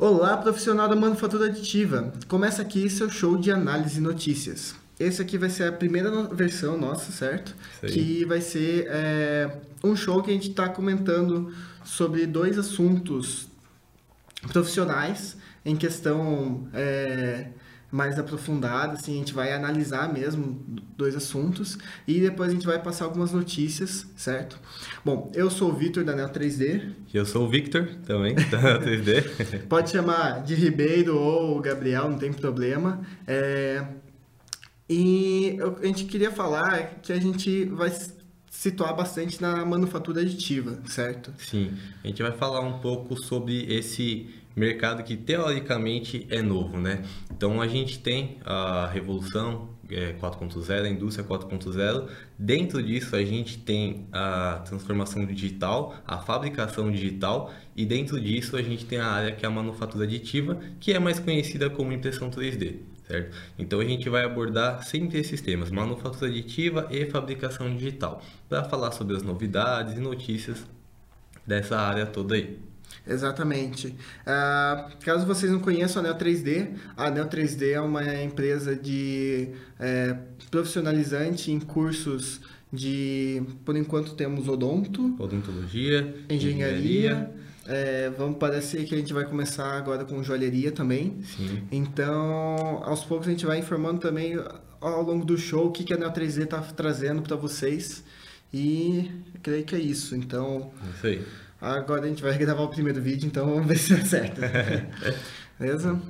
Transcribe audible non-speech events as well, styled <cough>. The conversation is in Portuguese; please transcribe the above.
Olá, profissional da manufatura aditiva. Começa aqui seu show de análise e notícias. Esse aqui vai ser a primeira versão nossa, certo? Aí. Que vai ser é, um show que a gente está comentando sobre dois assuntos profissionais em questão é, mais aprofundada, assim, a gente vai analisar mesmo dois assuntos e depois a gente vai passar algumas notícias, certo? Bom, eu sou o Vitor da Neo 3D, Eu sou o Victor, também, <laughs> da 3D. <laughs> Pode chamar de Ribeiro ou Gabriel, não tem problema. É, E eu- a gente queria falar que a gente vai situar bastante na manufatura aditiva, certo? Sim, a gente vai falar um pouco sobre esse mercado que teoricamente é novo, né? Então a gente tem a revolução é, 4.0, a indústria 4.0. Dentro disso a gente tem a transformação digital, a fabricação digital e dentro disso a gente tem a área que é a manufatura aditiva, que é mais conhecida como impressão 3D. Certo? Então a gente vai abordar sempre esses temas, manufatura aditiva e fabricação digital, para falar sobre as novidades e notícias dessa área toda aí. Exatamente. Ah, caso vocês não conheçam a Neo 3D, a Neo 3D é uma empresa de é, profissionalizante em cursos de, por enquanto temos odonto, Odontologia, engenharia, é, vamos parecer que a gente vai começar agora com joalheria também. Sim, Então, aos poucos a gente vai informando também ao longo do show o que, que a Neo 3D está trazendo para vocês. E creio que é isso. Então, isso aí. agora a gente vai <laughs> gravar o primeiro vídeo, então vamos ver se dá certo. <laughs> Beleza?